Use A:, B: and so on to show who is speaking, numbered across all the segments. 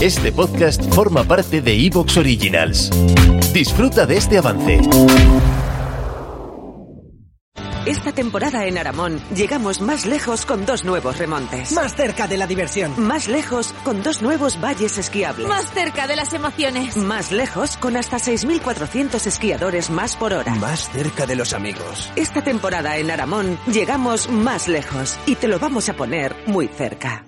A: Este podcast forma parte de Evox Originals. Disfruta de este avance.
B: Esta temporada en Aramón llegamos más lejos con dos nuevos remontes.
C: Más cerca de la diversión.
B: Más lejos con dos nuevos valles esquiables.
D: Más cerca de las emociones.
B: Más lejos con hasta 6.400 esquiadores más por hora.
E: Más cerca de los amigos.
B: Esta temporada en Aramón llegamos más lejos y te lo vamos a poner muy cerca.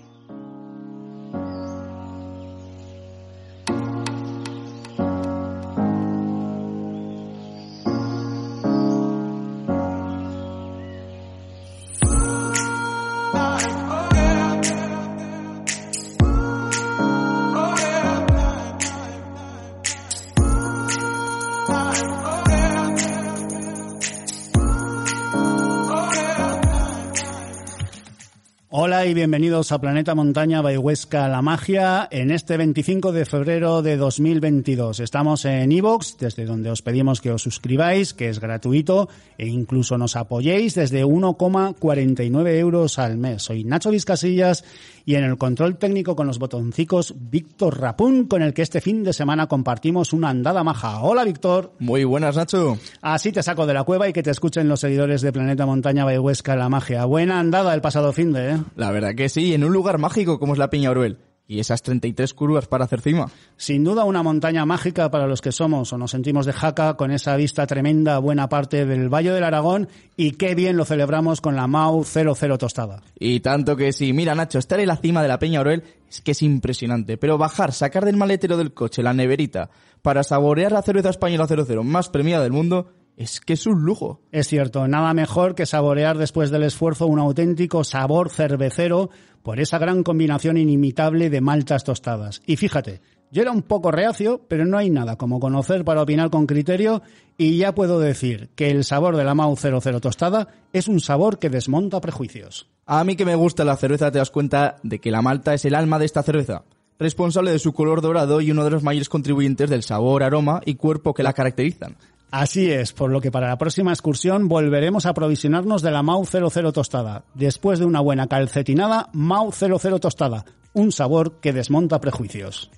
F: Hola y bienvenidos a Planeta Montaña Huesca La Magia en este 25 de febrero de 2022. Estamos en iVoox, desde donde os pedimos que os suscribáis, que es gratuito, e incluso nos apoyéis desde 1,49 euros al mes. Soy Nacho Vizcasillas y en el control técnico con los botoncicos Víctor Rapún, con el que este fin de semana compartimos una andada maja. Hola Víctor.
G: Muy buenas Nacho.
F: Así te saco de la cueva y que te escuchen los seguidores de Planeta Montaña Huesca La Magia. Buena andada el pasado fin de, ¿eh?
G: La verdad que sí, en un lugar mágico como es la Peña Oruel. Y esas 33 curvas para hacer cima.
F: Sin duda una montaña mágica para los que somos o nos sentimos de jaca con esa vista tremenda buena parte del Valle del Aragón y qué bien lo celebramos con la MAU 00 tostada.
G: Y tanto que sí, mira Nacho, estar en la cima de la Peña Oruel es que es impresionante, pero bajar, sacar del maletero del coche la neverita para saborear la cerveza española 00 más premiada del mundo es que es un lujo.
F: Es cierto, nada mejor que saborear después del esfuerzo un auténtico sabor cervecero por esa gran combinación inimitable de maltas tostadas. Y fíjate, yo era un poco reacio, pero no hay nada como conocer para opinar con criterio y ya puedo decir que el sabor de la Mau 00 tostada es un sabor que desmonta prejuicios.
G: A mí que me gusta la cerveza te das cuenta de que la malta es el alma de esta cerveza, responsable de su color dorado y uno de los mayores contribuyentes del sabor, aroma y cuerpo que la caracterizan.
F: Así es, por lo que para la próxima excursión volveremos a aprovisionarnos de la Mau 00 tostada. Después de una buena calcetinada, Mau 00 tostada. Un sabor que desmonta prejuicios.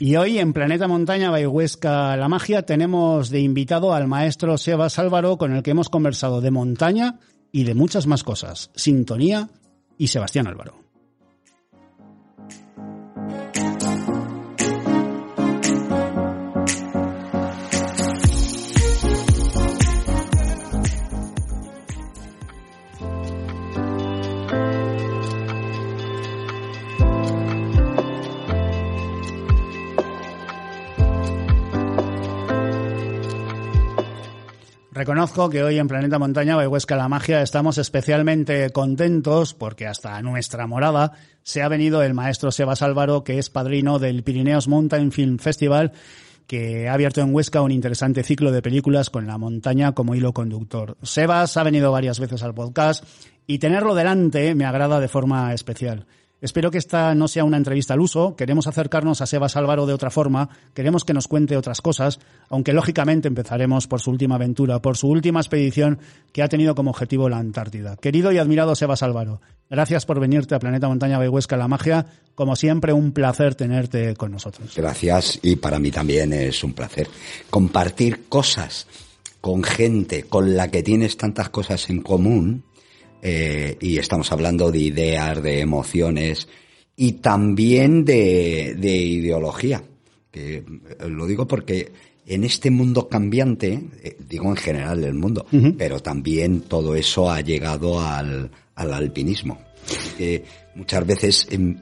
F: Y hoy en Planeta Montaña Huesca La Magia tenemos de invitado al maestro Sebas Álvaro con el que hemos conversado de montaña y de muchas más cosas. Sintonía y Sebastián Álvaro. Reconozco que hoy en Planeta Montaña Huesca La Magia estamos especialmente contentos porque hasta nuestra morada se ha venido el maestro Sebas Álvaro, que es padrino del Pirineos Mountain Film Festival, que ha abierto en Huesca un interesante ciclo de películas con la montaña como hilo conductor. Sebas ha venido varias veces al podcast y tenerlo delante me agrada de forma especial. Espero que esta no sea una entrevista al uso. Queremos acercarnos a Sebas Álvaro de otra forma. Queremos que nos cuente otras cosas, aunque lógicamente empezaremos por su última aventura, por su última expedición que ha tenido como objetivo la Antártida. Querido y admirado Sebas Álvaro, gracias por venirte a Planeta Montaña Huesca La Magia. Como siempre, un placer tenerte con nosotros.
H: Gracias y para mí también es un placer compartir cosas con gente con la que tienes tantas cosas en común eh, y estamos hablando de ideas, de emociones y también de, de ideología. Que eh, lo digo porque en este mundo cambiante, eh, digo en general el mundo, pero también todo eso ha llegado al, al alpinismo. muchas veces em,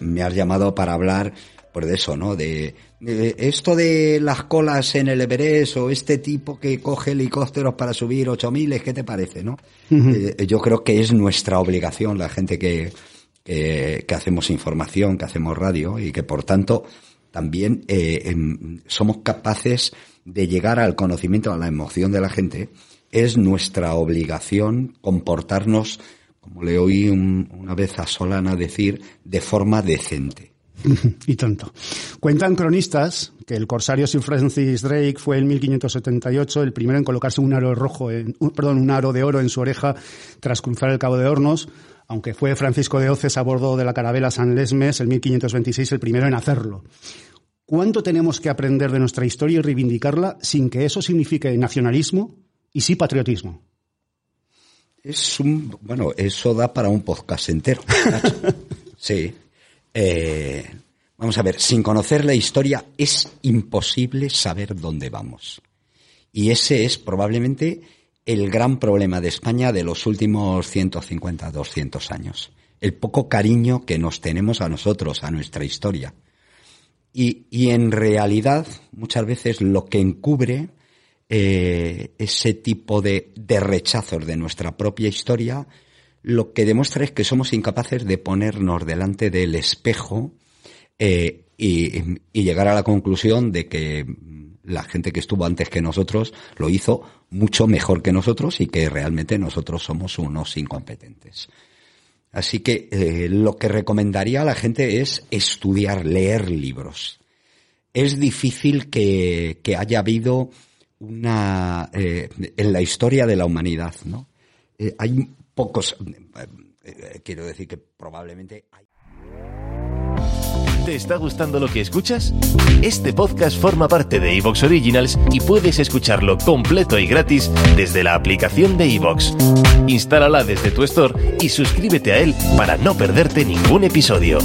H: me has llamado para hablar pues de eso, ¿no? De, de esto de las colas en el Everest o este tipo que coge helicópteros para subir 8000, ¿qué te parece, no? Eh, yo creo que es nuestra obligación, la gente que, que, que hacemos información, que hacemos radio y que por tanto también eh, em, somos capaces de llegar al conocimiento, a la emoción de la gente. Es nuestra obligación comportarnos, como le oí un- una vez a Solana decir, de forma decente.
F: y tanto. Cuentan cronistas que el corsario Sir Francis Drake fue en 1578 el primero en colocarse un aro rojo, en, un- perdón, un aro de oro en su oreja tras cruzar el Cabo de Hornos, aunque fue Francisco de Oces a bordo de la carabela San Lesmes en 1526 el primero en hacerlo. ¿Cuánto tenemos que aprender de nuestra historia y reivindicarla sin que eso signifique nacionalismo y sí patriotismo?
H: Es un, bueno, eso da para un podcast entero. Sí. Eh, vamos a ver, sin conocer la historia es imposible saber dónde vamos. Y ese es probablemente el gran problema de España de los últimos 150, 200 años. El poco cariño que nos tenemos a nosotros, a nuestra historia. Y, y en realidad, muchas veces lo que encubre eh, ese tipo de, de rechazos de nuestra propia historia, lo que demuestra es que somos incapaces de ponernos delante del espejo eh, y, y llegar a la conclusión de que la gente que estuvo antes que nosotros lo hizo mucho mejor que nosotros y que realmente nosotros somos unos incompetentes. Así que eh, lo que recomendaría a la gente es estudiar, leer libros. Es difícil que, que haya habido una eh, en la historia de la humanidad, ¿no? Eh, hay pocos, eh, eh, quiero decir que probablemente hay
A: ¿Te está gustando lo que escuchas? Este podcast forma parte de Evox Originals y puedes escucharlo completo y gratis desde la aplicación de Evox. Instálala desde tu store y suscríbete a él para no perderte ningún episodio.